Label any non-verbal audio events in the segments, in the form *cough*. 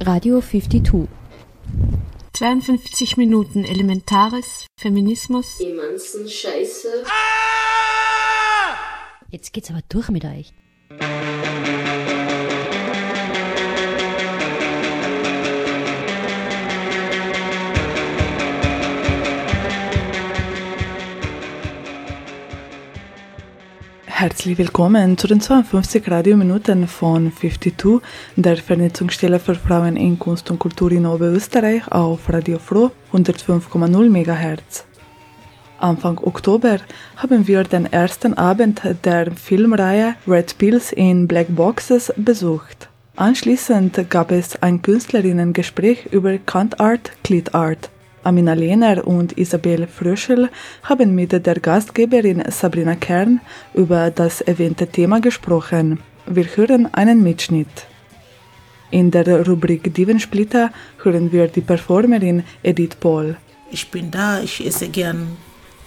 Radio 52. 52 Minuten Elementares, Feminismus. Emanzen Scheiße. Jetzt geht's aber durch mit euch. Herzlich willkommen zu den 52 Radiominuten von 52, der Vernetzungsstelle für Frauen in Kunst und Kultur in Oberösterreich auf Radio Froh 105,0 MHz. Anfang Oktober haben wir den ersten Abend der Filmreihe Red Pills in Black Boxes besucht. Anschließend gab es ein Künstlerinnengespräch über Kant Art, Clit Art. Amina Lehner und Isabel Fröschel haben mit der Gastgeberin Sabrina Kern über das erwähnte Thema gesprochen. Wir hören einen Mitschnitt. In der Rubrik Divensplitter hören wir die Performerin Edith Paul. Ich bin da, ich esse gern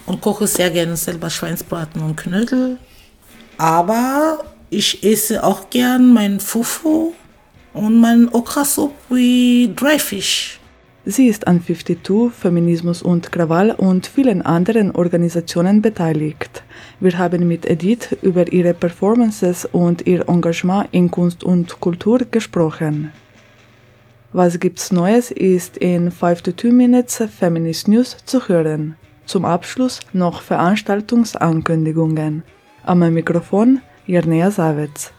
und koche sehr gerne selber Schweinsbraten und Knödel. Aber ich esse auch gern mein Fufu und mein Okrasup wie Dryfish. Sie ist an 52, Feminismus und Krawall und vielen anderen Organisationen beteiligt. Wir haben mit Edith über ihre Performances und ihr Engagement in Kunst und Kultur gesprochen. Was gibt's Neues ist in 5 to 2 Minutes Feminist News zu hören. Zum Abschluss noch Veranstaltungsankündigungen. Am Mikrofon Jirnea Savitz.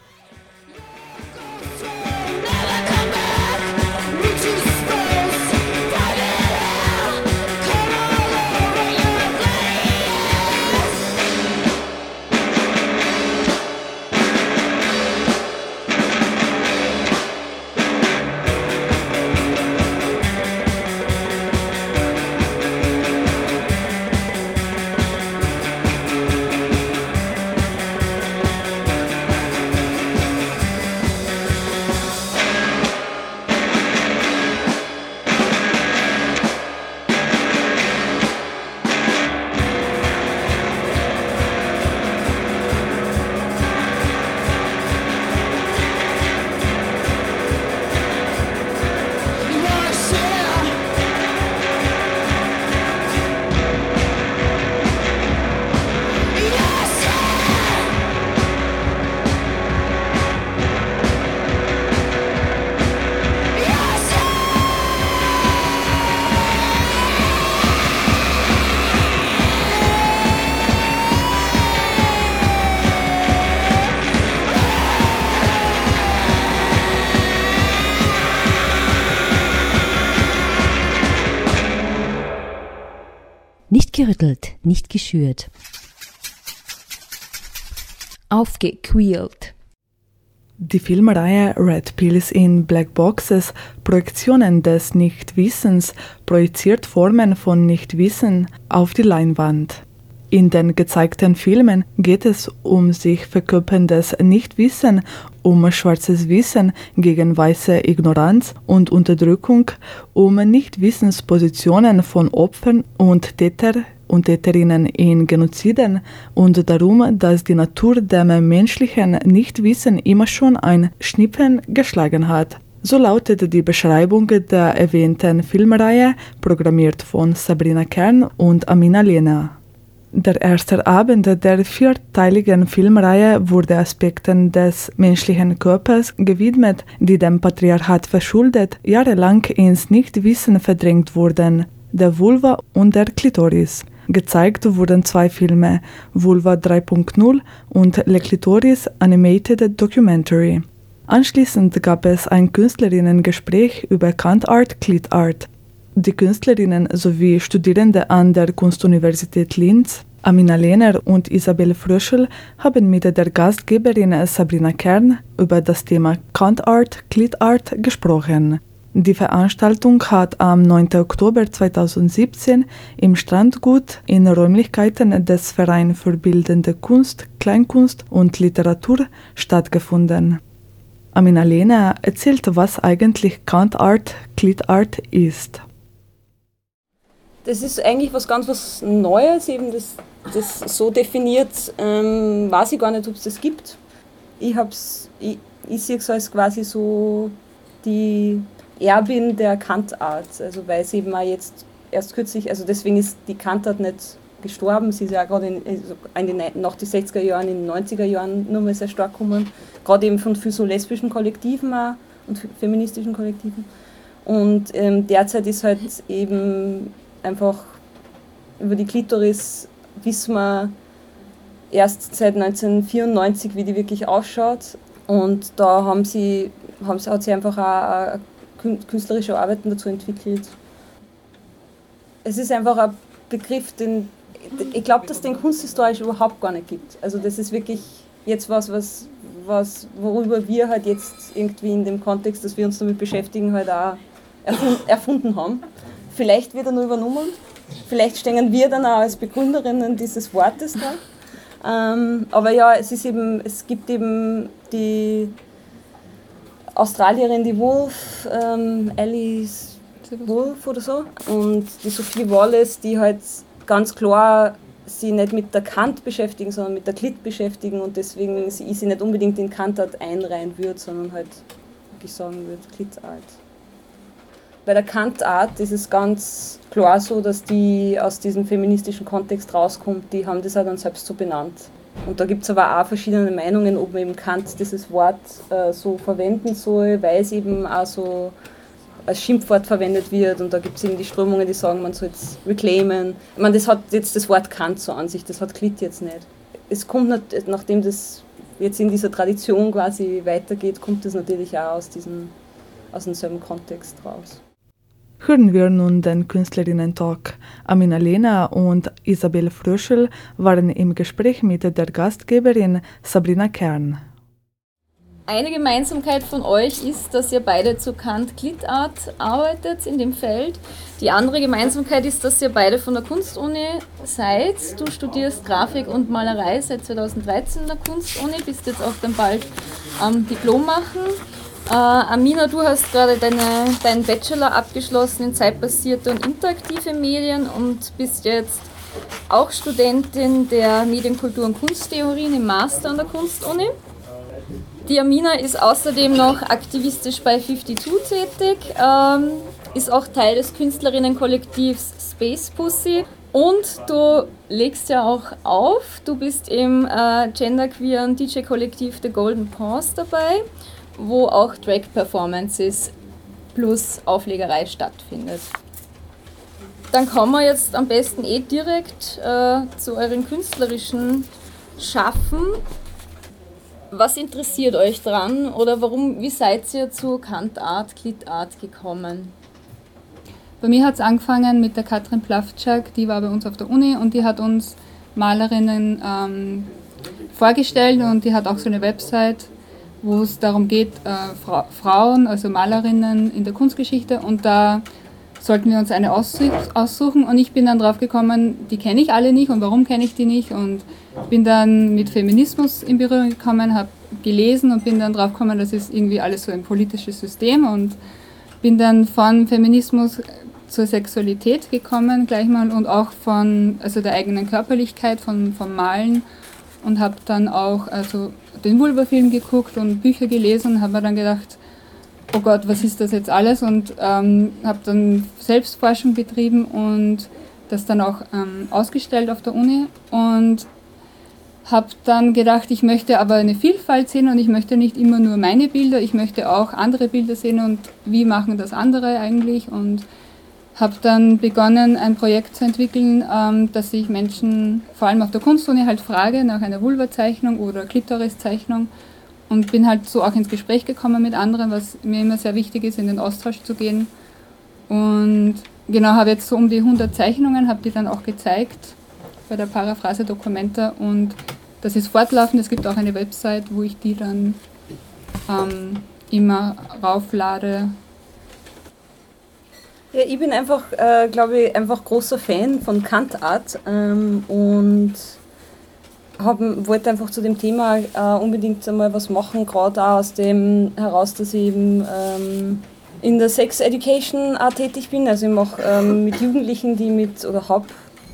Nicht gerüttelt, nicht geschürt. Aufgequält. Die Filmreihe Red Pills in Black Boxes, Projektionen des Nichtwissens, projiziert Formen von Nichtwissen auf die Leinwand. In den gezeigten Filmen geht es um sich verkörperndes Nichtwissen, um schwarzes Wissen gegen weiße Ignoranz und Unterdrückung, um Nichtwissenspositionen von Opfern und Täter und Täterinnen in Genoziden und darum, dass die Natur dem menschlichen Nichtwissen immer schon ein Schnippen geschlagen hat. So lautet die Beschreibung der erwähnten Filmreihe, programmiert von Sabrina Kern und Amina Lehner. Der erste Abend der vierteiligen Filmreihe wurde Aspekten des menschlichen Körpers gewidmet, die dem Patriarchat verschuldet jahrelang ins Nichtwissen verdrängt wurden, der Vulva und der Klitoris. Gezeigt wurden zwei Filme, Vulva 3.0 und Le Clitoris Animated Documentary. Anschließend gab es ein Künstlerinnengespräch über Kant Art, Clit Art. Die Künstlerinnen sowie Studierende an der Kunstuniversität Linz, Amina Lehner und Isabel Fröschel, haben mit der Gastgeberin Sabrina Kern über das Thema Kant Art, Clit Art gesprochen. Die Veranstaltung hat am 9. Oktober 2017 im Strandgut in Räumlichkeiten des Vereins für Bildende Kunst, Kleinkunst und Literatur stattgefunden. Amina Lehner erzählt, was eigentlich Kant Art, Clit Art ist. Das ist eigentlich was ganz was Neues, eben das, das so definiert, ähm, weiß ich gar nicht, ob es das gibt. Ich, ich, ich sehe es als quasi so die Erbin der Kantart, also weil sie eben auch jetzt erst kürzlich, also deswegen ist die Kantart nicht gestorben, sie ist ja gerade in, also in den, nach den 60er Jahren, in den 90er Jahren nochmal sehr stark gekommen, gerade eben von für so lesbischen Kollektiven auch und feministischen Kollektiven. Und ähm, derzeit ist halt eben einfach über die Klitoris wissen wir erst seit 1994, wie die wirklich ausschaut. Und da haben sie, haben sie, hat sie einfach auch künstlerische Arbeiten dazu entwickelt. Es ist einfach ein Begriff, den ich glaube, dass es den kunsthistorisch überhaupt gar nicht gibt. Also das ist wirklich jetzt was, was, was, worüber wir halt jetzt irgendwie in dem Kontext, dass wir uns damit beschäftigen, halt auch erfunden haben. Vielleicht wird er nur übernommen, vielleicht stehen wir dann auch als Begründerinnen dieses Wortes da. Ähm, aber ja, es ist eben, es gibt eben die Australierin, die Wolf, ähm, Alice Wolf oder so, und die Sophie Wallace, die halt ganz klar sie nicht mit der Kant beschäftigen, sondern mit der Klit beschäftigen und deswegen sie, sie nicht unbedingt in Kantart einreihen würde, sondern halt wirklich sagen würde, Klitart. Bei der Kantart ist es ganz klar so, dass die aus diesem feministischen Kontext rauskommt, die haben das auch dann selbst so benannt. Und da gibt es aber auch verschiedene Meinungen, ob man eben Kant dieses Wort äh, so verwenden soll, weil es eben auch so als Schimpfwort verwendet wird und da gibt es eben die Strömungen, die sagen, man soll es reclaimen. Ich meine, das hat jetzt das Wort Kant so an sich, das hat Klit jetzt nicht. Es kommt, nicht, nachdem das jetzt in dieser Tradition quasi weitergeht, kommt das natürlich auch aus, diesem, aus demselben Kontext raus. Hören wir nun den Künstlerinnen-Talk. Amina Lena und Isabel Fröschel waren im Gespräch mit der Gastgeberin Sabrina Kern. Eine Gemeinsamkeit von euch ist, dass ihr beide zu Kant Glitart arbeitet in dem Feld. Die andere Gemeinsamkeit ist, dass ihr beide von der Kunstuni seid. Du studierst Grafik und Malerei seit 2013 in der Kunstuni, bist jetzt auch dann bald am ähm, Diplom machen. Äh, Amina, du hast gerade deine, deinen Bachelor abgeschlossen in zeitbasierte und interaktive Medien und bist jetzt auch Studentin der Medienkultur und Kunsttheorien im Master an der Kunstuni. Die Amina ist außerdem noch aktivistisch bei 52 tätig, ähm, ist auch Teil des Künstlerinnenkollektivs Space Pussy und du legst ja auch auf, du bist im äh, genderqueeren DJ-Kollektiv The Golden Pause dabei, wo auch Drag-Performances plus Auflegerei stattfindet. Dann kommen wir jetzt am besten eh direkt äh, zu euren künstlerischen Schaffen. Was interessiert euch dran oder warum, wie seid ihr zu Kantart, Klitart gekommen? Bei mir hat es angefangen mit der Katrin Plavczak, die war bei uns auf der Uni und die hat uns Malerinnen ähm, vorgestellt und die hat auch so eine Website, wo es darum geht, äh, Fra Frauen, also Malerinnen in der Kunstgeschichte. Und da sollten wir uns eine aussuchen. Und ich bin dann drauf gekommen, die kenne ich alle nicht und warum kenne ich die nicht? Und bin dann mit Feminismus in Berührung gekommen, habe gelesen und bin dann drauf gekommen, das ist irgendwie alles so ein politisches System. Und bin dann von Feminismus zur Sexualität gekommen gleich mal und auch von also der eigenen Körperlichkeit, von, vom Malen und habe dann auch also den Vulva-Film geguckt und Bücher gelesen und habe mir dann gedacht, oh Gott, was ist das jetzt alles? Und ähm, habe dann Selbstforschung betrieben und das dann auch ähm, ausgestellt auf der Uni und habe dann gedacht, ich möchte aber eine Vielfalt sehen und ich möchte nicht immer nur meine Bilder, ich möchte auch andere Bilder sehen und wie machen das andere eigentlich und habe dann begonnen, ein Projekt zu entwickeln, ähm, dass ich Menschen, vor allem auf der Kunstuni, halt frage nach einer Vulva-Zeichnung oder Klitoris-Zeichnung und bin halt so auch ins Gespräch gekommen mit anderen, was mir immer sehr wichtig ist, in den Austausch zu gehen. Und genau, habe jetzt so um die 100 Zeichnungen, habe die dann auch gezeigt bei der Paraphrase Documenta und das ist fortlaufend. Es gibt auch eine Website, wo ich die dann ähm, immer rauflade. Ja, ich bin einfach, äh, glaube ich, einfach großer Fan von Kantart ähm, und haben, wollte einfach zu dem Thema äh, unbedingt einmal was machen, gerade auch aus dem heraus, dass ich eben ähm, in der Sex Education auch tätig bin. Also ich mache ähm, mit Jugendlichen, die mit, oder habe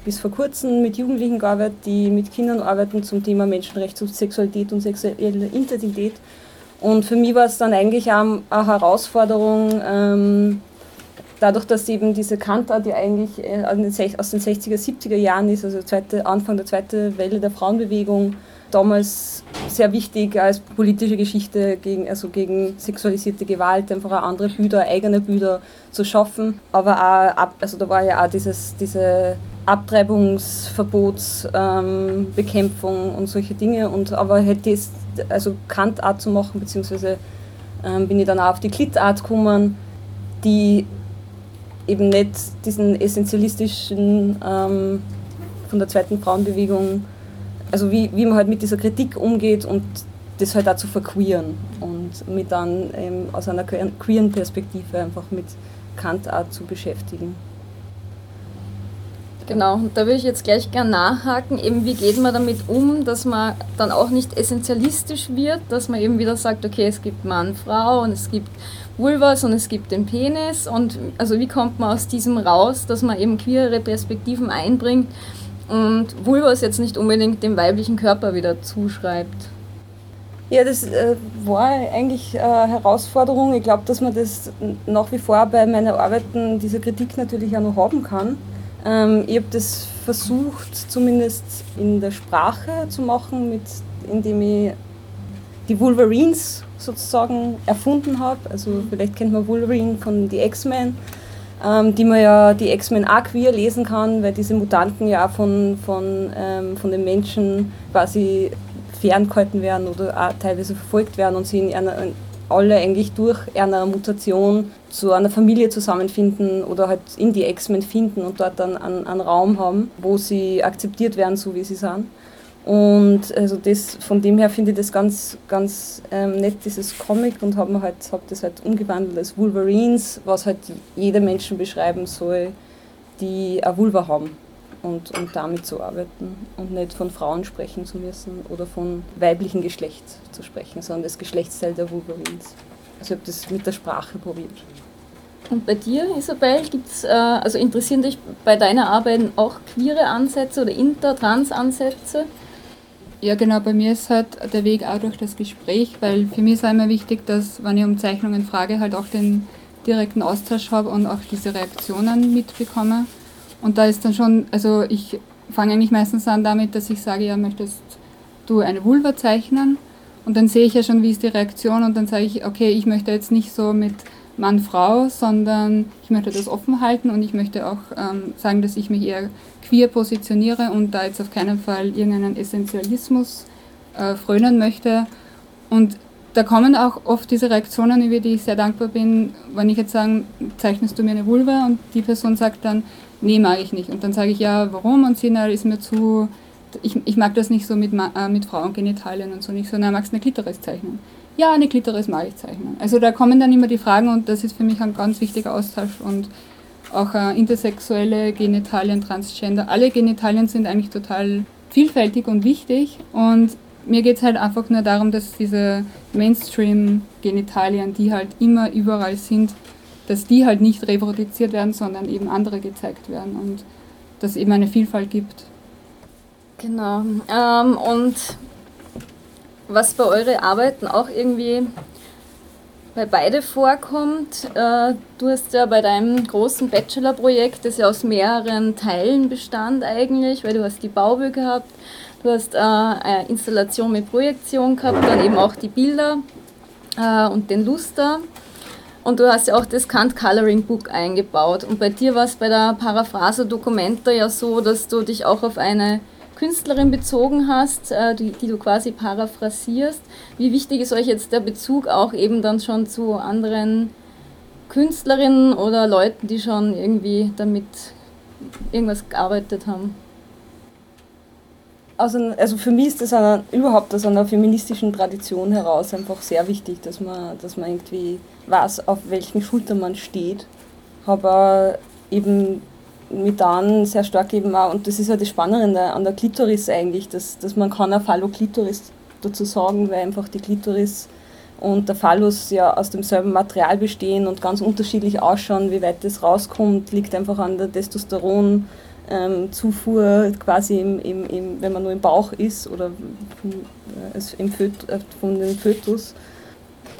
bis vor kurzem mit Jugendlichen gearbeitet, die mit Kindern arbeiten zum Thema Menschenrecht Sexualität und sexuelle Identität. Und für mich war es dann eigentlich auch eine Herausforderung, ähm, dadurch, dass eben diese Kantart, die eigentlich äh, aus den 60er, 70er Jahren ist, also zweite, Anfang der zweiten Welle der Frauenbewegung, damals sehr wichtig als politische Geschichte gegen, also gegen sexualisierte Gewalt, einfach auch andere Bilder, eigene Bilder zu schaffen. Aber auch, also da war ja auch dieses, diese Abtreibungsverbotsbekämpfung ähm, und solche Dinge. Und aber hätte es also Kantart zu machen, beziehungsweise ähm, bin ich dann auch auf die Klittart gekommen, die eben nicht diesen essentialistischen ähm, von der zweiten Frauenbewegung also wie, wie man halt mit dieser Kritik umgeht und das halt auch zu verqueeren und mit dann ähm, aus einer queeren Perspektive einfach mit Kantart zu beschäftigen. Genau, und da würde ich jetzt gleich gerne nachhaken, eben wie geht man damit um, dass man dann auch nicht essentialistisch wird, dass man eben wieder sagt, okay, es gibt Mann, Frau und es gibt Vulvas und es gibt den Penis und also wie kommt man aus diesem raus, dass man eben queere Perspektiven einbringt und Vulvas jetzt nicht unbedingt dem weiblichen Körper wieder zuschreibt. Ja, das äh, war eigentlich eine Herausforderung. Ich glaube, dass man das nach wie vor bei meinen Arbeiten, diese Kritik natürlich auch noch haben kann. Ähm, ich habe das versucht, zumindest in der Sprache zu machen, mit, indem ich die Wolverines sozusagen erfunden habe. Also vielleicht kennt man Wolverine von The X-Men ähm, die man ja die X-Men auch queer lesen kann, weil diese Mutanten ja auch von, von, ähm, von den Menschen quasi ferngehalten werden oder auch teilweise verfolgt werden und sie in einer, alle eigentlich durch eine Mutation zu einer Familie zusammenfinden oder halt in die X-Men finden und dort dann einen, einen Raum haben, wo sie akzeptiert werden, so wie sie sind. Und also das, von dem her finde ich das ganz, ganz ähm, nett, dieses Comic, und habe halt, hab das halt umgewandelt als Wolverines, was halt jede Menschen beschreiben soll, die eine Vulva haben und, und damit zu arbeiten und nicht von Frauen sprechen zu müssen oder von weiblichen Geschlecht zu sprechen, sondern das Geschlechtsteil der Wolverines. Also ich habe das mit der Sprache probiert. Und bei dir, Isabel, gibt's, äh, also interessieren dich bei deiner Arbeit auch queere Ansätze oder inter-trans-Ansätze? Ja, genau, bei mir ist halt der Weg auch durch das Gespräch, weil für mich ist auch immer wichtig, dass, wenn ich um Zeichnungen frage, halt auch den direkten Austausch habe und auch diese Reaktionen mitbekomme. Und da ist dann schon, also ich fange eigentlich meistens an damit, dass ich sage, ja, möchtest du eine Vulva zeichnen? Und dann sehe ich ja schon, wie ist die Reaktion und dann sage ich, okay, ich möchte jetzt nicht so mit Mann, Frau, sondern ich möchte das offen halten und ich möchte auch ähm, sagen, dass ich mich eher queer positioniere und da jetzt auf keinen Fall irgendeinen Essentialismus äh, frönen möchte. Und da kommen auch oft diese Reaktionen, über die ich sehr dankbar bin, wenn ich jetzt sage, zeichnest du mir eine Vulva und die Person sagt dann, nee, mag ich nicht. Und dann sage ich, ja, warum? Und sie, na, ist mir zu, ich, ich mag das nicht so mit, äh, mit Frauengenitalien und so nicht, sondern magst eine Klitoris zeichnen ja, eine Klitoris mag ich zeichnen. Also da kommen dann immer die Fragen und das ist für mich ein ganz wichtiger Austausch und auch äh, intersexuelle Genitalien, Transgender, alle Genitalien sind eigentlich total vielfältig und wichtig und mir geht es halt einfach nur darum, dass diese Mainstream-Genitalien, die halt immer überall sind, dass die halt nicht reproduziert werden, sondern eben andere gezeigt werden und dass es eben eine Vielfalt gibt. Genau. Ähm, und was bei euren Arbeiten auch irgendwie bei beide vorkommt. Äh, du hast ja bei deinem großen Bachelorprojekt, das ja aus mehreren Teilen bestand eigentlich, weil du hast die Baube gehabt, du hast äh, eine Installation mit Projektion gehabt, dann eben auch die Bilder äh, und den Luster. Und du hast ja auch das Kant Coloring Book eingebaut. Und bei dir war es bei der Paraphrase Documenta ja so, dass du dich auch auf eine Künstlerin bezogen hast, äh, die, die, du quasi paraphrasierst. Wie wichtig ist euch jetzt der Bezug auch eben dann schon zu anderen Künstlerinnen oder Leuten, die schon irgendwie damit irgendwas gearbeitet haben? Also, also für mich ist das eine, überhaupt aus einer feministischen Tradition heraus einfach sehr wichtig, dass man, dass man irgendwie weiß, auf welchen Schultern man steht. Aber eben mit dann sehr stark eben auch, und das ist ja das Spannende an der Klitoris eigentlich, dass, dass man kann auch Phalloklitoris dazu sagen, weil einfach die Klitoris und der Phallus ja aus demselben Material bestehen und ganz unterschiedlich ausschauen, wie weit das rauskommt, liegt einfach an der Testosteronzufuhr ähm, quasi im, im, im, wenn man nur im Bauch ist oder im Föt, äh, von dem Fötus.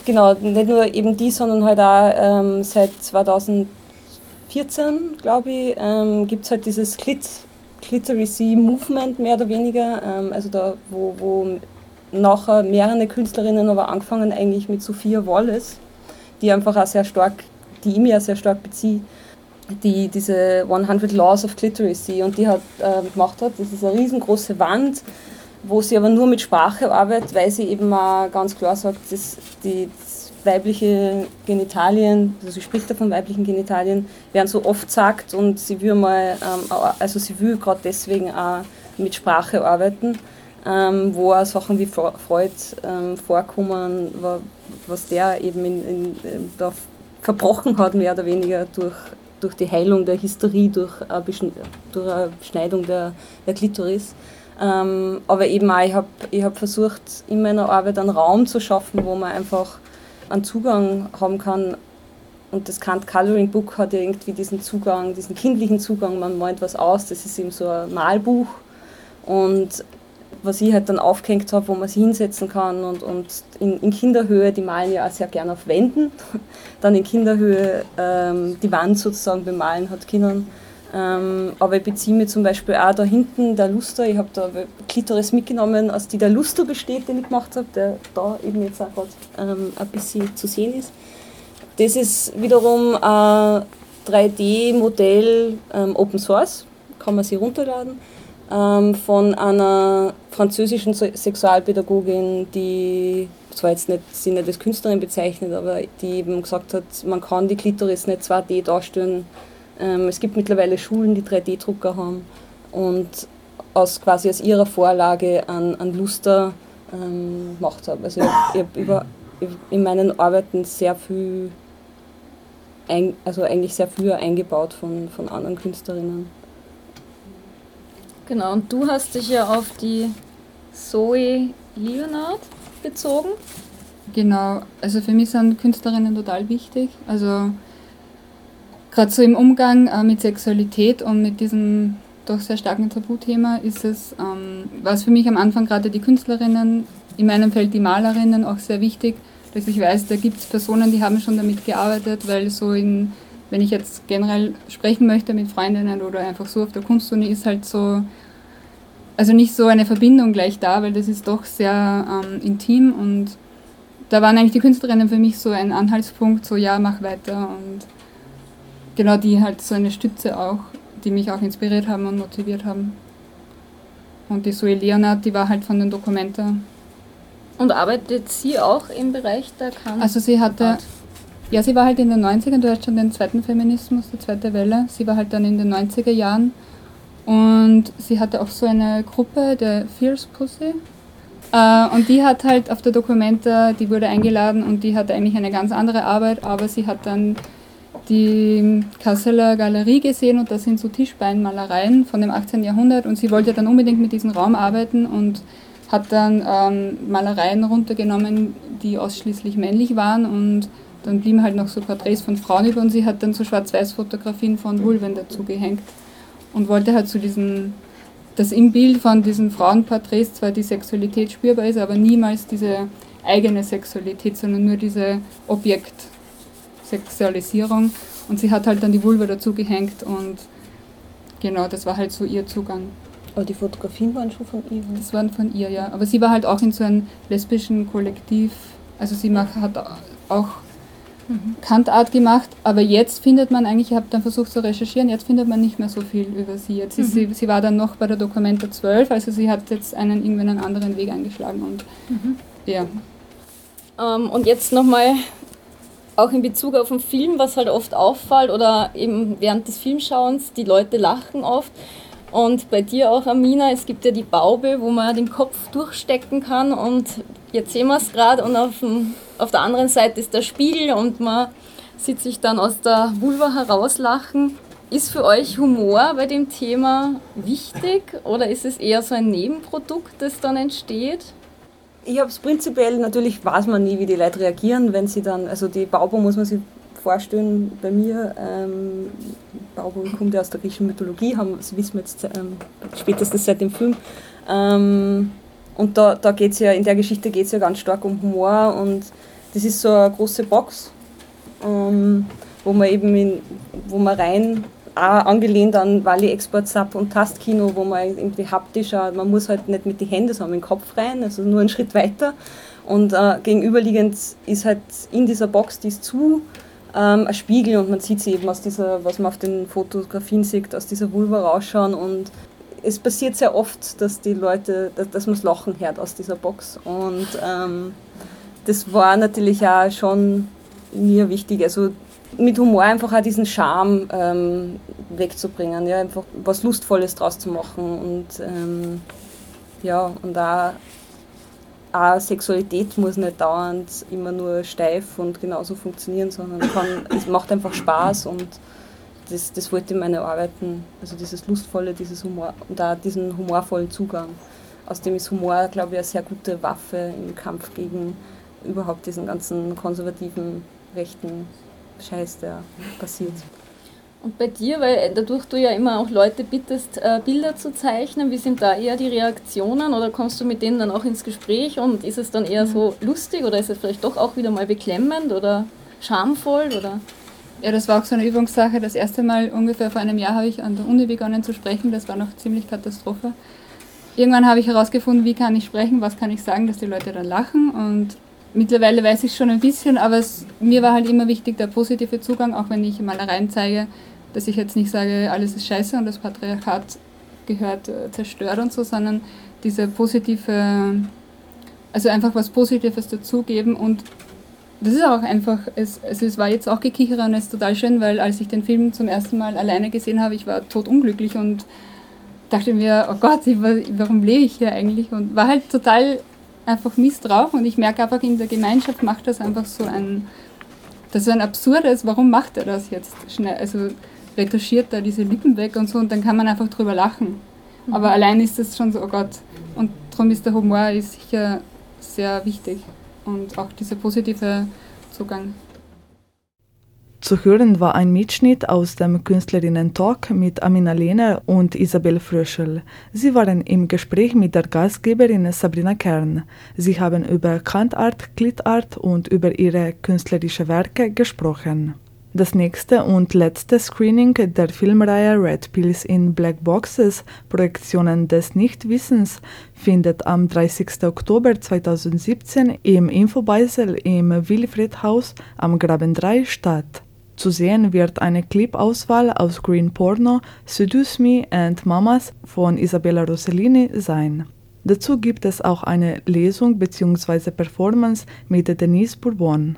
genau, nicht nur eben die, sondern halt auch ähm, seit 2014, glaube ich, ähm, gibt es halt dieses Clit Clitoracy Movement mehr oder weniger, ähm, also da, wo, wo nachher mehrere Künstlerinnen aber angefangen eigentlich mit Sophia Wallace, die einfach auch sehr stark, die ich mir sehr stark beziehe, die diese 100 Laws of Clitoracy und die hat äh, gemacht hat. Das ist eine riesengroße Wand, wo sie aber nur mit Sprache arbeitet, weil sie eben auch ganz klar sagt, dass die weibliche Genitalien, also sie spricht da von weiblichen Genitalien, werden so oft sagt und sie will mal, ähm, also sie will gerade deswegen auch mit Sprache arbeiten, ähm, wo auch Sachen wie Freud ähm, vorkommen, was der eben in, in, da verbrochen hat, mehr oder weniger durch durch die Heilung der Hysterie, durch eine, durch eine Beschneidung der, der Klitoris. Aber eben auch, ich habe ich hab versucht, in meiner Arbeit einen Raum zu schaffen, wo man einfach einen Zugang haben kann. Und das Kant Coloring Book hat ja irgendwie diesen Zugang, diesen kindlichen Zugang, man malt was aus, das ist eben so ein Malbuch. Und was ich halt dann aufgehängt habe, wo man sich hinsetzen kann und, und in, in Kinderhöhe, die malen ja auch sehr gerne auf Wänden, *laughs* dann in Kinderhöhe ähm, die Wand sozusagen bemalen hat Kindern. Ähm, aber ich beziehe mir zum Beispiel auch da hinten der Luster, ich habe da Klitoris mitgenommen, aus die der Luster besteht, den ich gemacht habe, der da eben jetzt auch gerade ähm, ein bisschen zu sehen ist. Das ist wiederum ein 3D-Modell ähm, Open Source, kann man sich runterladen ähm, von einer französischen Sexualpädagogin, die zwar jetzt nicht, sie nicht als Künstlerin bezeichnet, aber die eben gesagt hat, man kann die Klitoris nicht 2D darstellen. Ähm, es gibt mittlerweile Schulen, die 3D-Drucker haben und aus quasi aus ihrer Vorlage an, an Luster ähm, gemacht habe. Also ich, habe in meinen Arbeiten sehr viel, ein, also eigentlich sehr viel eingebaut von, von anderen Künstlerinnen. Genau, und du hast dich ja auf die Zoe Leonard bezogen. Genau, also für mich sind Künstlerinnen total wichtig. Also gerade so im Umgang äh, mit Sexualität und mit diesem doch sehr starken Tabuthema ist es, ähm, war es für mich am Anfang gerade die Künstlerinnen, in meinem Feld die Malerinnen auch sehr wichtig, dass ich weiß, da gibt es Personen, die haben schon damit gearbeitet, weil so in, wenn ich jetzt generell sprechen möchte mit Freundinnen oder einfach so auf der Kunstuni, ist halt so also nicht so eine Verbindung gleich da, weil das ist doch sehr ähm, intim und da waren eigentlich die Künstlerinnen für mich so ein Anhaltspunkt, so ja, mach weiter und genau die halt so eine Stütze auch, die mich auch inspiriert haben und motiviert haben. Und die Zoe Leonard, die war halt von den Dokumenten. Und arbeitet sie auch im Bereich der Kant? Also sie hatte, ja, sie war halt in den 90ern, du hast schon den zweiten Feminismus, die zweite Welle, sie war halt dann in den 90er Jahren und sie hatte auch so eine Gruppe, der Fierce Pussy. Äh, und die hat halt auf der Dokumenta, die wurde eingeladen und die hatte eigentlich eine ganz andere Arbeit, aber sie hat dann die Kasseler Galerie gesehen und da sind so Tischbeinmalereien von dem 18. Jahrhundert und sie wollte dann unbedingt mit diesem Raum arbeiten und hat dann ähm, Malereien runtergenommen, die ausschließlich männlich waren und dann blieben halt noch so Porträts von Frauen über und sie hat dann so Schwarz-Weiß-Fotografien von Vulven dazu gehängt und wollte halt zu diesem, dass im Bild von diesen Frauenporträts zwar die Sexualität spürbar ist, aber niemals diese eigene Sexualität, sondern nur diese Objektsexualisierung. Und sie hat halt dann die Vulva dazu gehängt und genau, das war halt so ihr Zugang. Aber die Fotografien waren schon von ihr? Das waren von ihr, ja. Aber sie war halt auch in so einem lesbischen Kollektiv. Also sie macht, hat auch Kantart gemacht, aber jetzt findet man eigentlich, ich habe dann versucht zu recherchieren, jetzt findet man nicht mehr so viel über sie. Jetzt ist mhm. sie, sie war dann noch bei der Documenta 12, also sie hat jetzt einen irgendwie einen anderen Weg eingeschlagen und mhm. ja. Ähm, und jetzt nochmal auch in Bezug auf den Film, was halt oft auffällt oder eben während des Filmschauens, die Leute lachen oft. Und bei dir auch, Amina, es gibt ja die Baube, wo man den Kopf durchstecken kann und jetzt sehen wir es gerade und auf, dem, auf der anderen Seite ist der Spiegel und man sieht sich dann aus der Vulva herauslachen. Ist für euch Humor bei dem Thema wichtig oder ist es eher so ein Nebenprodukt, das dann entsteht? Ich habe es prinzipiell, natürlich weiß man nie, wie die Leute reagieren, wenn sie dann, also die Baubo muss man sich vorstellen bei mir. Ähm, Baubo kommt ja aus der griechischen Mythologie, haben, das wissen wir jetzt ähm, spätestens seit dem Film. Ähm, und da, da geht es ja, in der Geschichte geht es ja ganz stark um Humor und das ist so eine große Box, ähm, wo man eben in, wo man rein auch angelehnt an Wally Export Sub und Tastkino, wo man irgendwie haptisch schaut. Man muss halt nicht mit den Händen, sondern mit dem Kopf rein, also nur einen Schritt weiter. Und äh, gegenüberliegend ist halt in dieser Box, die ist zu, ähm, ein Spiegel und man sieht sie eben aus dieser, was man auf den Fotografien sieht, aus dieser Vulva rausschauen und es passiert sehr oft, dass die Leute, dass, dass man das Lachen hört aus dieser Box und ähm, das war natürlich auch schon mir wichtig, also mit Humor einfach auch diesen Charme ähm, wegzubringen, ja, einfach was Lustvolles draus zu machen und ähm, ja, und da auch Sexualität muss nicht dauernd immer nur steif und genauso funktionieren, sondern kann, es macht einfach Spaß und das, das wollte meine Arbeiten, also dieses Lustvolle, dieses Humor und auch diesen humorvollen Zugang. Außerdem ist Humor, glaube ich, eine sehr gute Waffe im Kampf gegen überhaupt diesen ganzen konservativen, rechten Scheiß, der passiert. Und bei dir, weil dadurch du ja immer auch Leute bittest, äh, Bilder zu zeichnen, wie sind da eher die Reaktionen oder kommst du mit denen dann auch ins Gespräch und ist es dann eher so lustig oder ist es vielleicht doch auch wieder mal beklemmend oder schamvoll oder? Ja, das war auch so eine Übungssache. Das erste Mal ungefähr vor einem Jahr habe ich an der Uni begonnen zu sprechen. Das war noch ziemlich Katastrophe. Irgendwann habe ich herausgefunden, wie kann ich sprechen, was kann ich sagen, dass die Leute dann lachen und mittlerweile weiß ich schon ein bisschen, aber es, mir war halt immer wichtig der positive Zugang, auch wenn ich Malereien zeige, dass ich jetzt nicht sage, alles ist scheiße und das Patriarchat gehört äh, zerstört und so, sondern diese positive, also einfach was Positives dazugeben und das ist auch einfach, es, also es war jetzt auch gekichert und es ist total schön, weil als ich den Film zum ersten Mal alleine gesehen habe, ich war totunglücklich und dachte mir, oh Gott, warum lebe ich hier eigentlich? Und war halt total einfach mies drauf und ich merke einfach, in der Gemeinschaft macht das einfach so ein, das ist ein absurdes, warum macht er das jetzt schnell? Also retuschiert da diese Lippen weg und so und dann kann man einfach drüber lachen. Mhm. Aber allein ist das schon so, oh Gott. Und darum ist der Humor ist sicher sehr wichtig und auch dieser positive Zugang. Zu hören war ein Mitschnitt aus dem Künstlerinnen-Talk mit Amina Lehner und Isabel Fröschel. Sie waren im Gespräch mit der Gastgeberin Sabrina Kern. Sie haben über Kantart, Klittart und über ihre künstlerischen Werke gesprochen. Das nächste und letzte Screening der Filmreihe Red Pills in Black Boxes Projektionen des Nichtwissens findet am 30. Oktober 2017 im Infobeisel im Wilfried-Haus am Graben 3 statt. Zu sehen wird eine Clip-Auswahl aus Green Porno, Seduce Me and Mamas von Isabella Rossellini sein. Dazu gibt es auch eine Lesung bzw. Performance mit Denise Bourbon.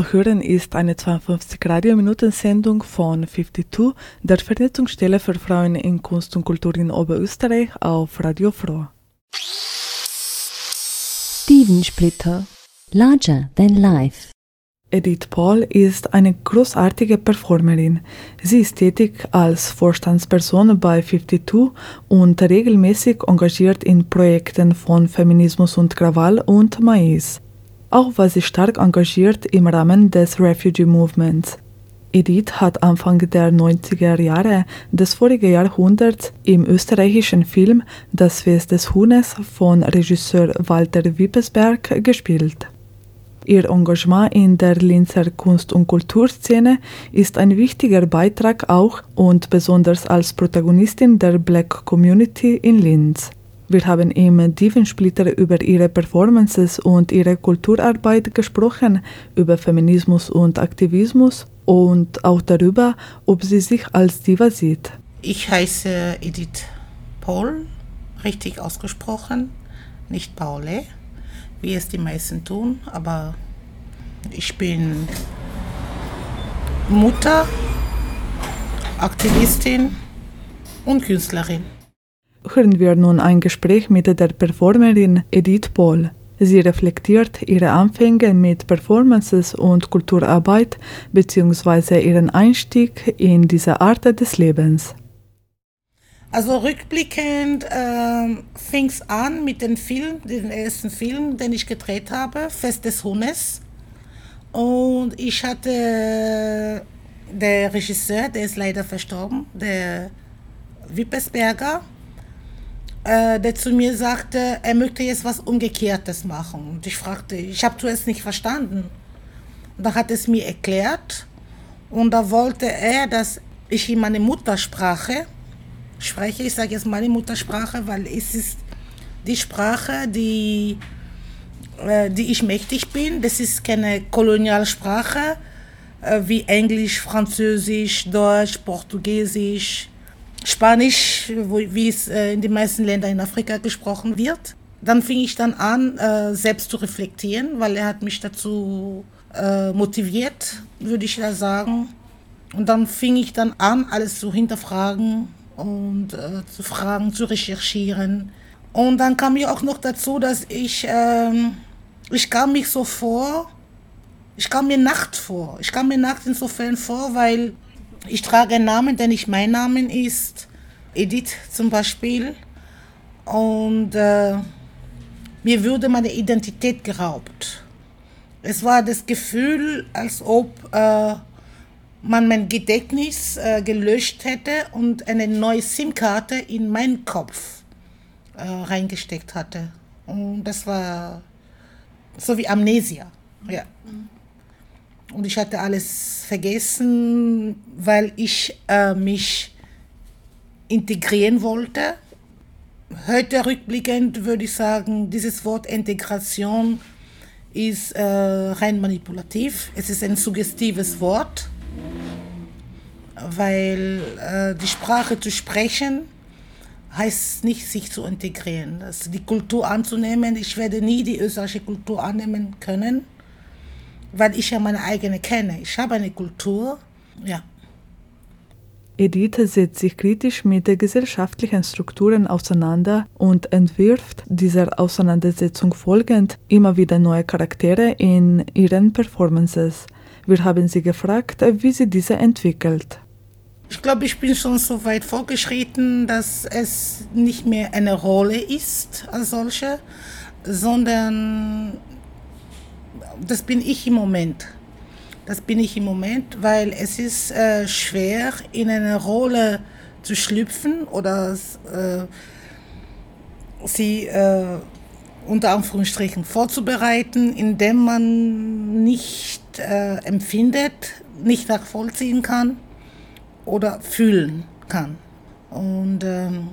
Zu hören ist eine 52 Radiominuten-Sendung von 52, der Vernetzungsstelle für Frauen in Kunst und Kultur in Oberösterreich auf Radio Froh. Steven Splitter. Larger than life. Edith Paul ist eine großartige Performerin. Sie ist tätig als Vorstandsperson bei 52 und regelmäßig engagiert in Projekten von Feminismus und Krawall und Mais. Auch war sie stark engagiert im Rahmen des Refugee Movements. Edith hat Anfang der 90er Jahre des vorigen Jahrhunderts im österreichischen Film Das Fest des Huhnes von Regisseur Walter Wippesberg gespielt. Ihr Engagement in der Linzer Kunst- und Kulturszene ist ein wichtiger Beitrag auch und besonders als Protagonistin der Black Community in Linz. Wir haben im Divensplitter über ihre Performances und ihre Kulturarbeit gesprochen, über Feminismus und Aktivismus und auch darüber, ob sie sich als Diva sieht. Ich heiße Edith Paul, richtig ausgesprochen, nicht Paule, wie es die meisten tun, aber ich bin Mutter, Aktivistin und Künstlerin hören wir nun ein Gespräch mit der Performerin Edith Paul. Sie reflektiert ihre Anfänge mit Performances und Kulturarbeit bzw. ihren Einstieg in diese Art des Lebens. Also rückblickend äh, fing es an mit dem Film, dem ersten Film, den ich gedreht habe, Fest des Hundes. Und ich hatte der Regisseur, der ist leider verstorben, der Wippesberger, äh, der zu mir sagte, er möchte jetzt was Umgekehrtes machen. Und ich fragte, ich habe zuerst nicht verstanden. Und da hat es mir erklärt und da wollte er, dass ich in meine Muttersprache spreche. Ich sage jetzt meine Muttersprache, weil es ist die Sprache, die, äh, die ich mächtig bin. Das ist keine Kolonialsprache äh, wie Englisch, Französisch, Deutsch, Portugiesisch, Spanisch, wo, wie es äh, in den meisten Ländern in Afrika gesprochen wird. Dann fing ich dann an, äh, selbst zu reflektieren, weil er hat mich dazu äh, motiviert, würde ich da sagen. Und dann fing ich dann an, alles zu hinterfragen und äh, zu fragen, zu recherchieren. Und dann kam mir auch noch dazu, dass ich, ähm, ich kam mich so vor, ich kam mir nackt vor. Ich kam mir nackt insofern vor, weil ich trage einen Namen, der nicht mein Name ist. Edith zum Beispiel. Und äh, mir wurde meine Identität geraubt. Es war das Gefühl, als ob äh, man mein Gedächtnis äh, gelöscht hätte und eine neue SIM-Karte in meinen Kopf äh, reingesteckt hatte. Und das war so wie Amnesia. Ja. Mhm. Und ich hatte alles vergessen, weil ich äh, mich integrieren wollte. Heute rückblickend würde ich sagen, dieses Wort Integration ist äh, rein manipulativ. Es ist ein suggestives Wort, weil äh, die Sprache zu sprechen heißt nicht, sich zu integrieren. Also die Kultur anzunehmen. Ich werde nie die österreichische Kultur annehmen können weil ich ja meine eigene kenne. Ich habe eine Kultur, ja. Edith setzt sich kritisch mit den gesellschaftlichen Strukturen auseinander und entwirft dieser Auseinandersetzung folgend immer wieder neue Charaktere in ihren Performances. Wir haben sie gefragt, wie sie diese entwickelt. Ich glaube, ich bin schon so weit vorgeschritten, dass es nicht mehr eine Rolle ist als solche, sondern das bin ich im Moment. Das bin ich im Moment, weil es ist äh, schwer, in eine Rolle zu schlüpfen oder äh, sie äh, unter Anführungsstrichen vorzubereiten, indem man nicht äh, empfindet, nicht nachvollziehen kann oder fühlen kann. Und ähm,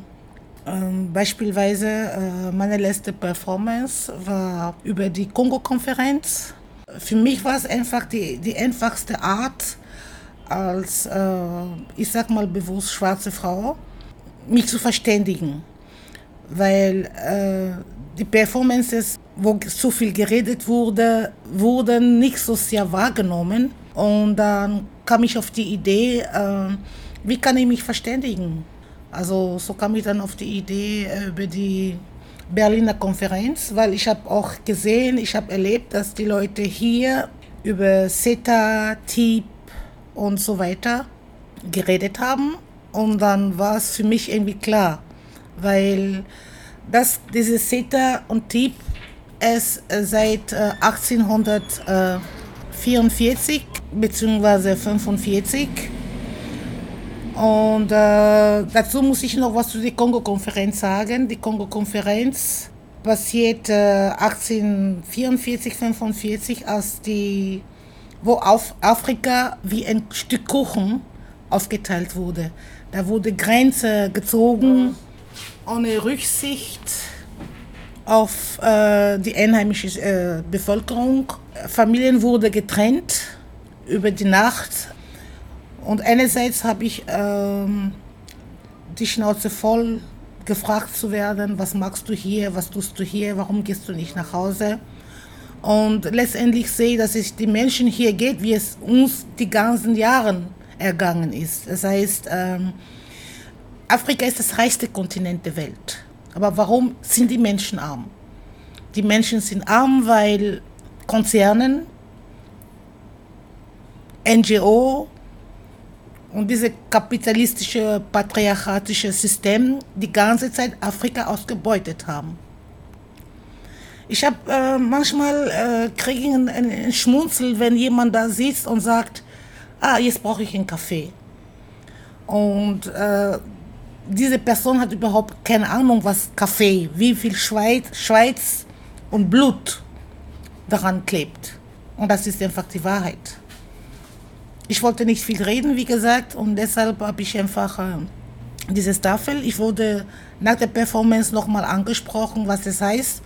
beispielsweise äh, meine letzte Performance war über die Kongo-Konferenz. Für mich war es einfach die, die einfachste Art, als, äh, ich sag mal bewusst, schwarze Frau, mich zu verständigen. Weil äh, die Performances, wo so viel geredet wurde, wurden nicht so sehr wahrgenommen. Und dann kam ich auf die Idee, wie kann ich mich verständigen? Also so kam ich dann auf die Idee äh, über die Berliner Konferenz, weil ich habe auch gesehen, ich habe erlebt, dass die Leute hier über CETA, TIP und so weiter geredet haben. Und dann war es für mich irgendwie klar, weil das, diese CETA und TIP es äh, seit 1844 bzw. 45 und äh, dazu muss ich noch was zu der Kongo-Konferenz sagen. Die Kongo-Konferenz passiert äh, 1844, 45, als die, wo auf Afrika wie ein Stück Kuchen aufgeteilt wurde. Da wurde Grenze gezogen ohne Rücksicht auf äh, die einheimische äh, Bevölkerung. Familien wurden getrennt über die Nacht und einerseits habe ich ähm, die Schnauze voll, gefragt zu werden, was machst du hier, was tust du hier, warum gehst du nicht nach Hause? Und letztendlich sehe ich, dass es die Menschen hier geht, wie es uns die ganzen Jahre ergangen ist. Das heißt, ähm, Afrika ist das reichste Kontinent der Welt. Aber warum sind die Menschen arm? Die Menschen sind arm, weil Konzernen, NGO, und dieses kapitalistische, patriarchatische System die ganze Zeit Afrika ausgebeutet haben. Ich habe äh, manchmal äh, kriege einen, einen Schmunzel, wenn jemand da sitzt und sagt, ah, jetzt brauche ich einen Kaffee. Und äh, diese Person hat überhaupt keine Ahnung, was Kaffee, wie viel Schweiz, Schweiz und Blut daran klebt. Und das ist einfach die Wahrheit. Ich wollte nicht viel reden, wie gesagt, und deshalb habe ich einfach äh, diese Tafel. Ich wurde nach der Performance nochmal angesprochen, was das heißt.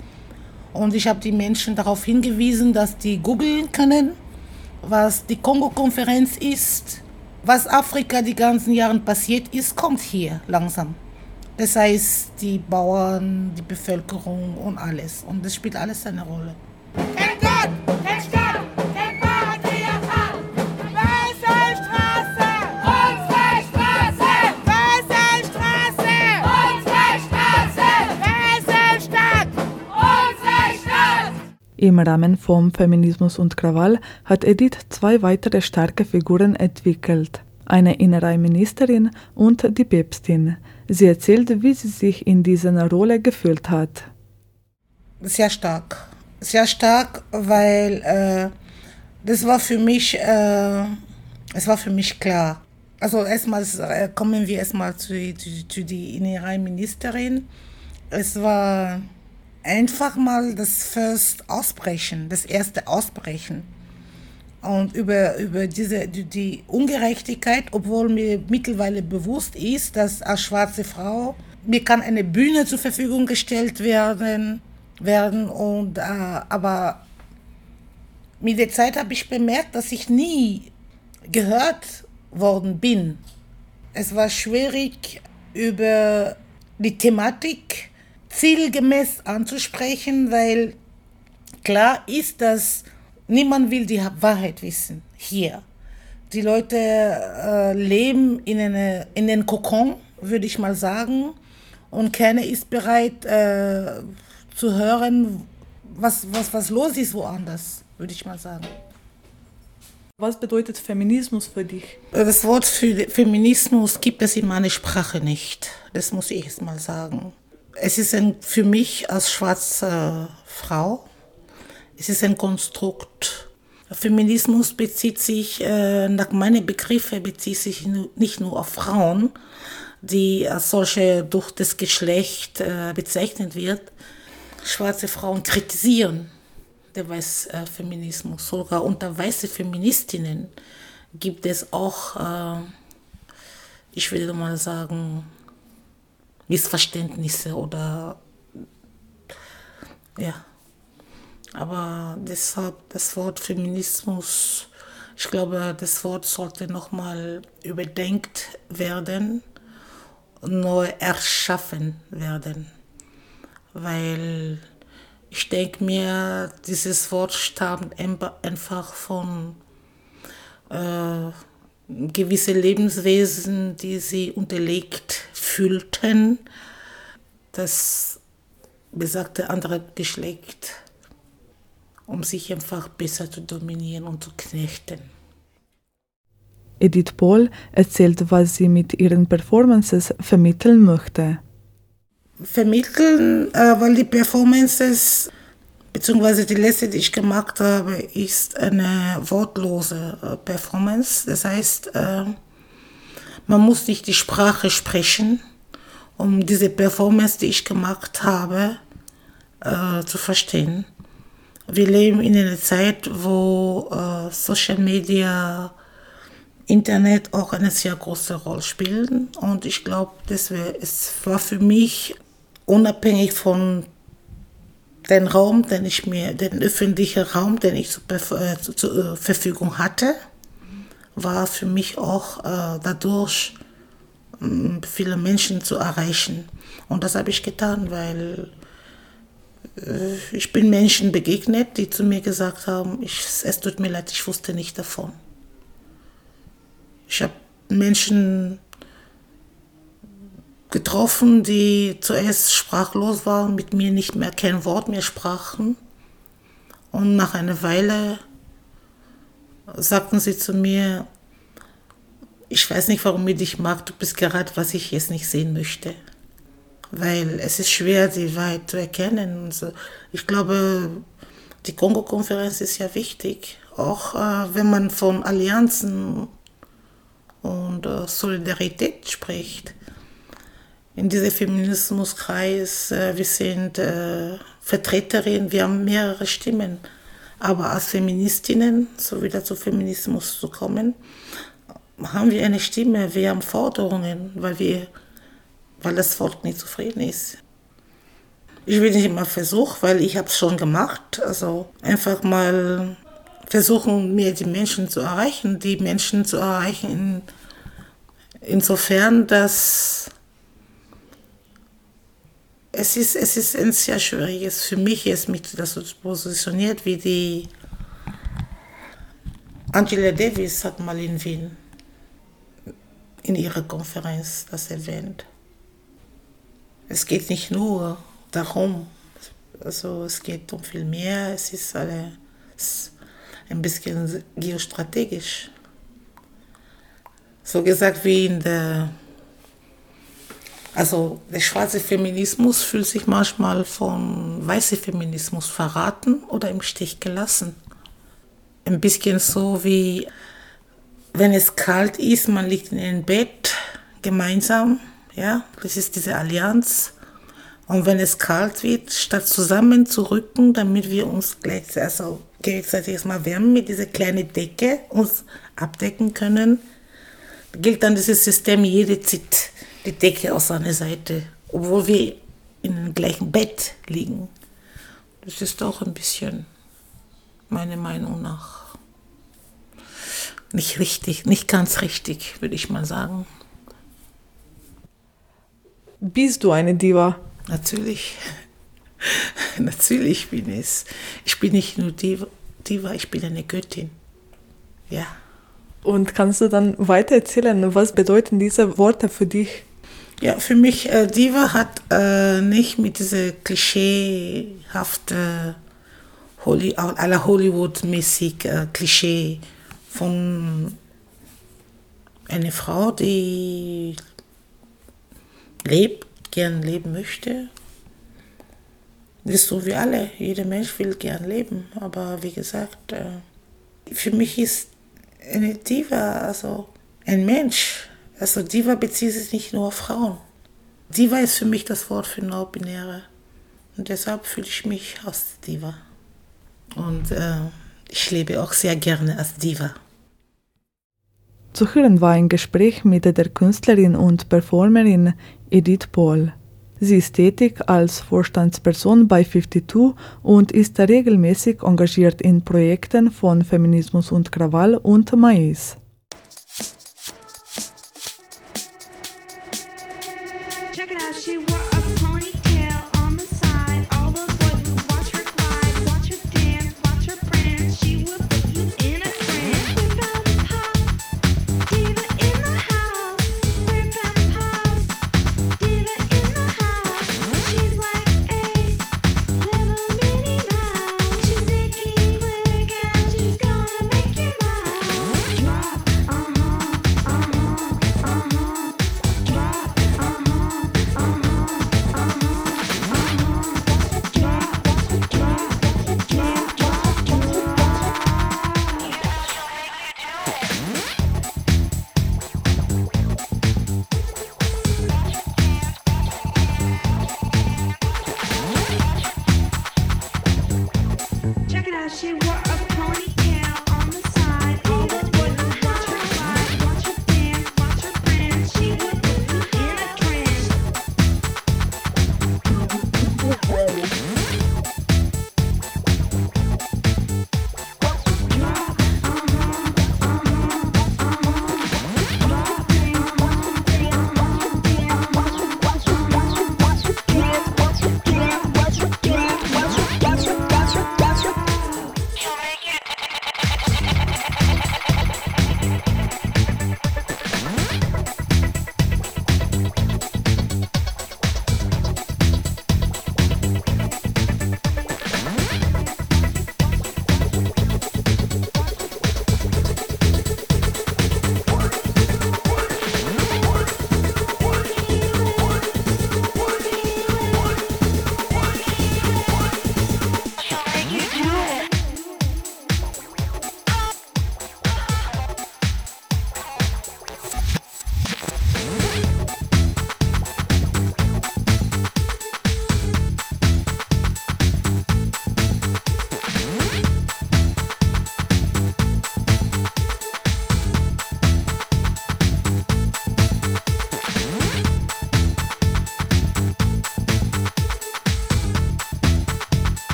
Und ich habe die Menschen darauf hingewiesen, dass die googeln können, was die Kongo-Konferenz ist, was Afrika die ganzen Jahre passiert ist, kommt hier langsam. Das heißt, die Bauern, die Bevölkerung und alles. Und das spielt alles eine Rolle. Im Rahmen vom Feminismus und Krawall hat Edith zwei weitere starke Figuren entwickelt. Eine Innenministerin und die Päpstin. Sie erzählt, wie sie sich in dieser Rolle gefühlt hat. Sehr stark. Sehr stark, weil äh, das war für mich, äh, es war für mich klar. Also erstmal äh, kommen wir erstmal zu, zu, zu die Innenministerin. Es war einfach mal das First Ausbrechen, das erste Ausbrechen. Und über, über diese, die, die Ungerechtigkeit, obwohl mir mittlerweile bewusst ist, dass als schwarze Frau mir kann eine Bühne zur Verfügung gestellt werden, werden und, äh, aber mit der Zeit habe ich bemerkt, dass ich nie gehört worden bin. Es war schwierig, über die Thematik zielgemäß anzusprechen, weil klar ist, dass niemand will die Wahrheit wissen hier. Die Leute äh, leben in, eine, in den Kokon, würde ich mal sagen, und keiner ist bereit äh, zu hören, was, was, was los ist woanders, würde ich mal sagen. Was bedeutet Feminismus für dich? Das Wort für Feminismus gibt es in meiner Sprache nicht. Das muss ich jetzt mal sagen. Es ist ein, für mich als schwarze Frau, es ist ein Konstrukt. Feminismus bezieht sich, äh, nach meinen Begriffen, bezieht sich nicht nur auf Frauen, die als solche durch das Geschlecht äh, bezeichnet wird. Schwarze Frauen kritisieren der Weißfeminismus. Sogar unter weiße Feministinnen gibt es auch, äh, ich würde mal sagen, Missverständnisse oder ja. Aber deshalb das Wort Feminismus, ich glaube, das Wort sollte nochmal überdenkt werden, neu erschaffen werden, weil ich denke mir, dieses Wort stammt einfach von äh, gewisse Lebenswesen, die sie unterlegt fühlten, das besagte andere Geschlecht, um sich einfach besser zu dominieren und zu knechten. Edith Paul erzählt, was sie mit ihren Performances vermitteln möchte vermitteln, äh, weil die Performances, beziehungsweise die letzte, die ich gemacht habe, ist eine wortlose äh, Performance. Das heißt, äh, man muss nicht die Sprache sprechen, um diese Performance, die ich gemacht habe, zu verstehen. Wir leben in einer Zeit, wo Social Media, Internet auch eine sehr große Rolle spielen. Und ich glaube, es war für mich unabhängig von dem Raum, den ich mir, den öffentlichen Raum, den ich zur, äh, zur äh, Verfügung hatte, war für mich auch äh, dadurch äh, viele Menschen zu erreichen. Und das habe ich getan, weil äh, ich bin Menschen begegnet, die zu mir gesagt haben, ich, es tut mir leid, ich wusste nicht davon. Ich habe Menschen getroffen, die zuerst sprachlos waren, mit mir nicht mehr kein Wort mehr sprachen. Und nach einer Weile sagten sie zu mir, ich weiß nicht, warum ich dich mag, du bist gerade, was ich jetzt nicht sehen möchte. Weil es ist schwer, die Wahrheit zu erkennen. Also ich glaube, die Kongo-Konferenz ist ja wichtig, auch äh, wenn man von Allianzen und äh, Solidarität spricht in diesem Feminismuskreis, äh, wir sind äh, Vertreterinnen, wir haben mehrere Stimmen. Aber als Feministinnen, so wieder zu Feminismus zu kommen, haben wir eine Stimme, wir haben Forderungen, weil, wir, weil das Volk nicht zufrieden ist. Ich will nicht immer versuchen, weil ich habe es schon gemacht. Also einfach mal versuchen, mir die Menschen zu erreichen, die Menschen zu erreichen, in, insofern, dass es ist, es ist ein sehr schwieriges für mich jetzt mich das positioniert, wie die Angela Davis hat mal in Wien in ihrer Konferenz das erwähnt. Es geht nicht nur darum, also es geht um viel mehr, es ist alles ein bisschen geostrategisch. So gesagt wie in der also der schwarze Feminismus fühlt sich manchmal von weißem Feminismus verraten oder im Stich gelassen. Ein bisschen so wie, wenn es kalt ist, man liegt in einem Bett gemeinsam, ja, das ist diese Allianz. Und wenn es kalt wird, statt zusammen zu rücken, damit wir uns gleichzeitig, also gegenseitig erstmal wärmen mit dieser kleinen Decke, uns abdecken können, gilt dann dieses System, jede zieht die Decke aus seiner Seite, obwohl wir in dem gleichen Bett liegen. Das ist auch ein bisschen, meiner Meinung nach, nicht richtig, nicht ganz richtig, würde ich mal sagen. Bist du eine Diva? Natürlich. *laughs* Natürlich bin ich es. Ich bin nicht nur Diva, Diva, ich bin eine Göttin. Ja. Und kannst du dann weiter erzählen, was bedeuten diese Worte für dich? Ja, für mich, äh, Diva hat äh, nicht mit dieser klischeehafte Holly, aller Hollywood-mäßig äh, Klischee von einer Frau, die lebt, gern leben möchte. Das ist so wie alle. Jeder Mensch will gern leben. Aber wie gesagt, äh, für mich ist eine Diva, also ein Mensch. Also Diva bezieht sich nicht nur auf Frauen. Diva ist für mich das Wort für Non-Binäre. Und deshalb fühle ich mich als Diva. Und äh, ich lebe auch sehr gerne als Diva. Zu hören war ein Gespräch mit der Künstlerin und Performerin Edith Paul. Sie ist tätig als Vorstandsperson bei 52 und ist regelmäßig engagiert in Projekten von Feminismus und Krawall und Mais.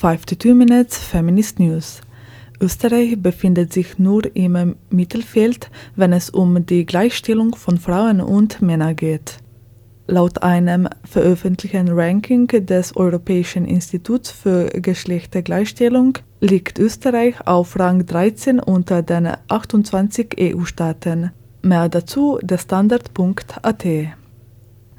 52 Minutes Feminist News. Österreich befindet sich nur im Mittelfeld, wenn es um die Gleichstellung von Frauen und Männern geht. Laut einem veröffentlichten Ranking des Europäischen Instituts für Geschlechtergleichstellung liegt Österreich auf Rang 13 unter den 28 EU-Staaten. Mehr dazu der Standard.at.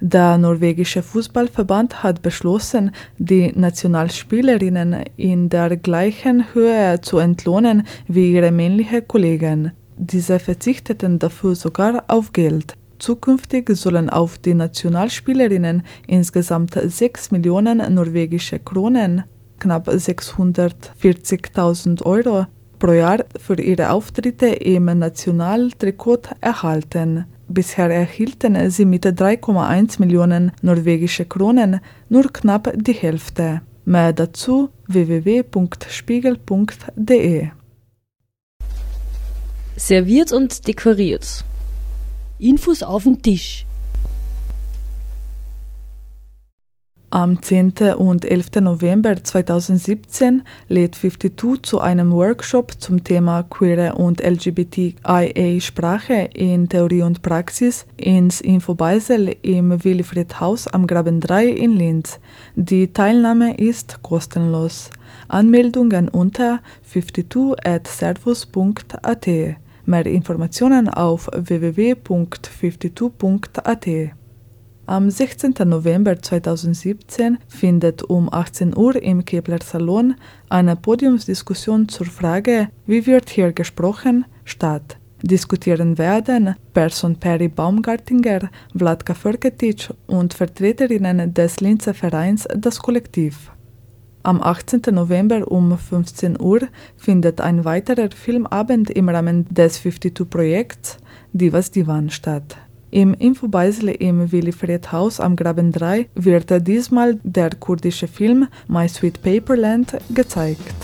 Der norwegische Fußballverband hat beschlossen, die Nationalspielerinnen in der gleichen Höhe zu entlohnen wie ihre männlichen Kollegen. Diese verzichteten dafür sogar auf Geld. Zukünftig sollen auf die Nationalspielerinnen insgesamt 6 Millionen norwegische Kronen, knapp 640.000 Euro, pro Jahr für ihre Auftritte im Nationaltrikot erhalten. Bisher erhielten sie mit 3,1 Millionen norwegische Kronen nur knapp die Hälfte. Mehr dazu www.spiegel.de. Serviert und dekoriert. Infos auf den Tisch. Am 10. und 11. November 2017 lädt 52 zu einem Workshop zum Thema queere und LGBTIA-Sprache in Theorie und Praxis ins Info Beisel im Wilfried Haus am Graben 3 in Linz. Die Teilnahme ist kostenlos. Anmeldungen unter 52@servus.at. Mehr Informationen auf www.52.at. Am 16. November 2017 findet um 18 Uhr im Kepler Salon eine Podiumsdiskussion zur Frage Wie wird hier gesprochen? statt. Diskutieren werden Person Perry Baumgartinger, Vladka Förketic und Vertreterinnen des Linzer Vereins Das Kollektiv. Am 18. November um 15 Uhr findet ein weiterer Filmabend im Rahmen des 52-Projekts Divas Divan statt. Im Infobeisle im Wilfried Haus am Graben 3 wird diesmal der kurdische Film My Sweet Paperland gezeigt.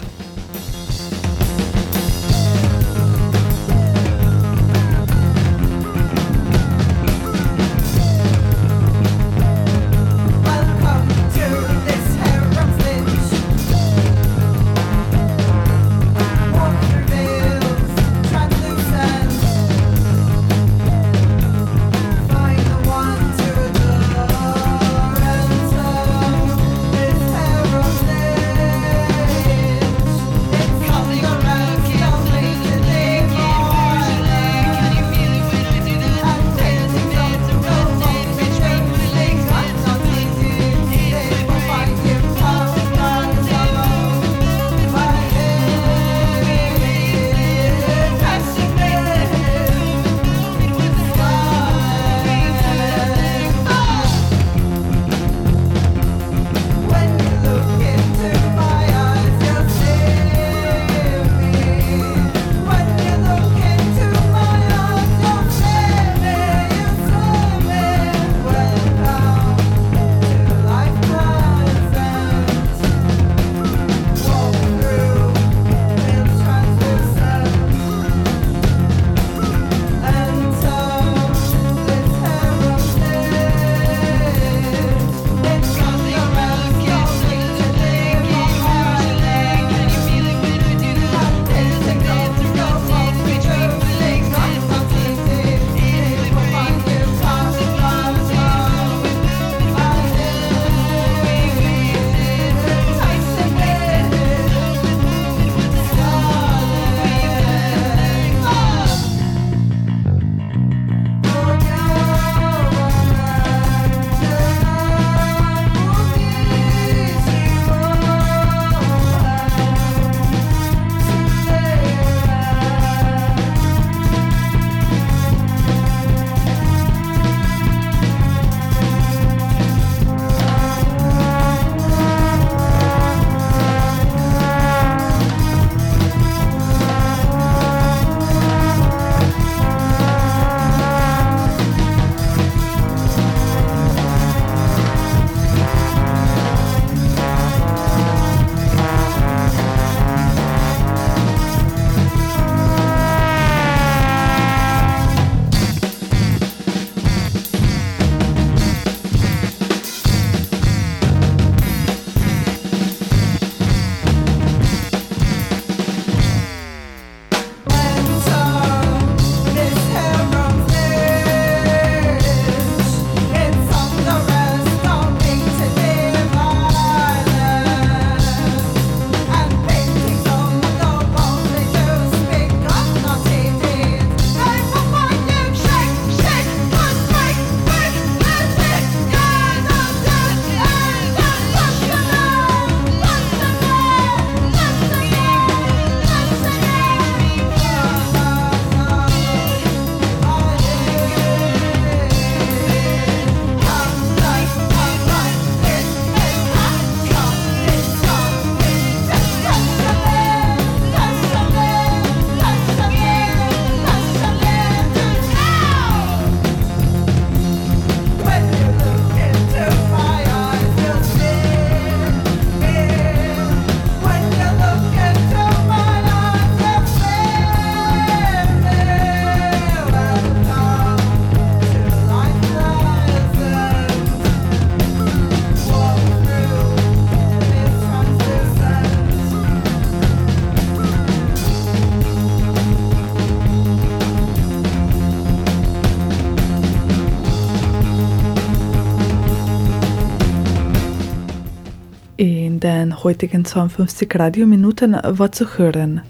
Den heutigen 52 Radiominuten war zu hören.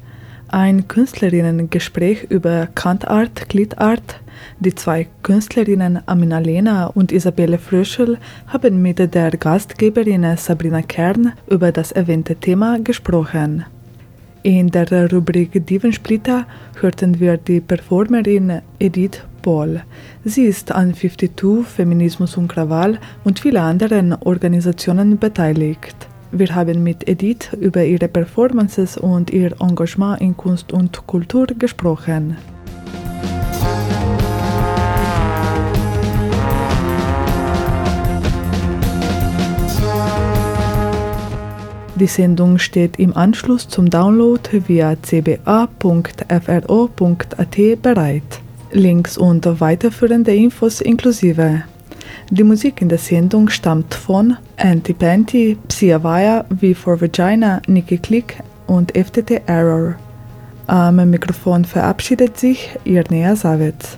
Ein Künstlerinnengespräch über Kantart, Gliedart. Die zwei Künstlerinnen Amina Lena und Isabelle Fröschel haben mit der Gastgeberin Sabrina Kern über das erwähnte Thema gesprochen. In der Rubrik Divensplitter hörten wir die Performerin Edith Paul. Sie ist an 52 Feminismus und Krawall und vielen anderen Organisationen beteiligt. Wir haben mit Edith über ihre Performances und ihr Engagement in Kunst und Kultur gesprochen. Die Sendung steht im Anschluss zum Download via cba.fro.at bereit. Links und weiterführende Infos inklusive. Die Musik in der Sendung stammt von Anti Panty, Psia Vaya, V for Vagina, Nikki Click und FTT Error. Am Mikrofon verabschiedet sich Irnea Savitz.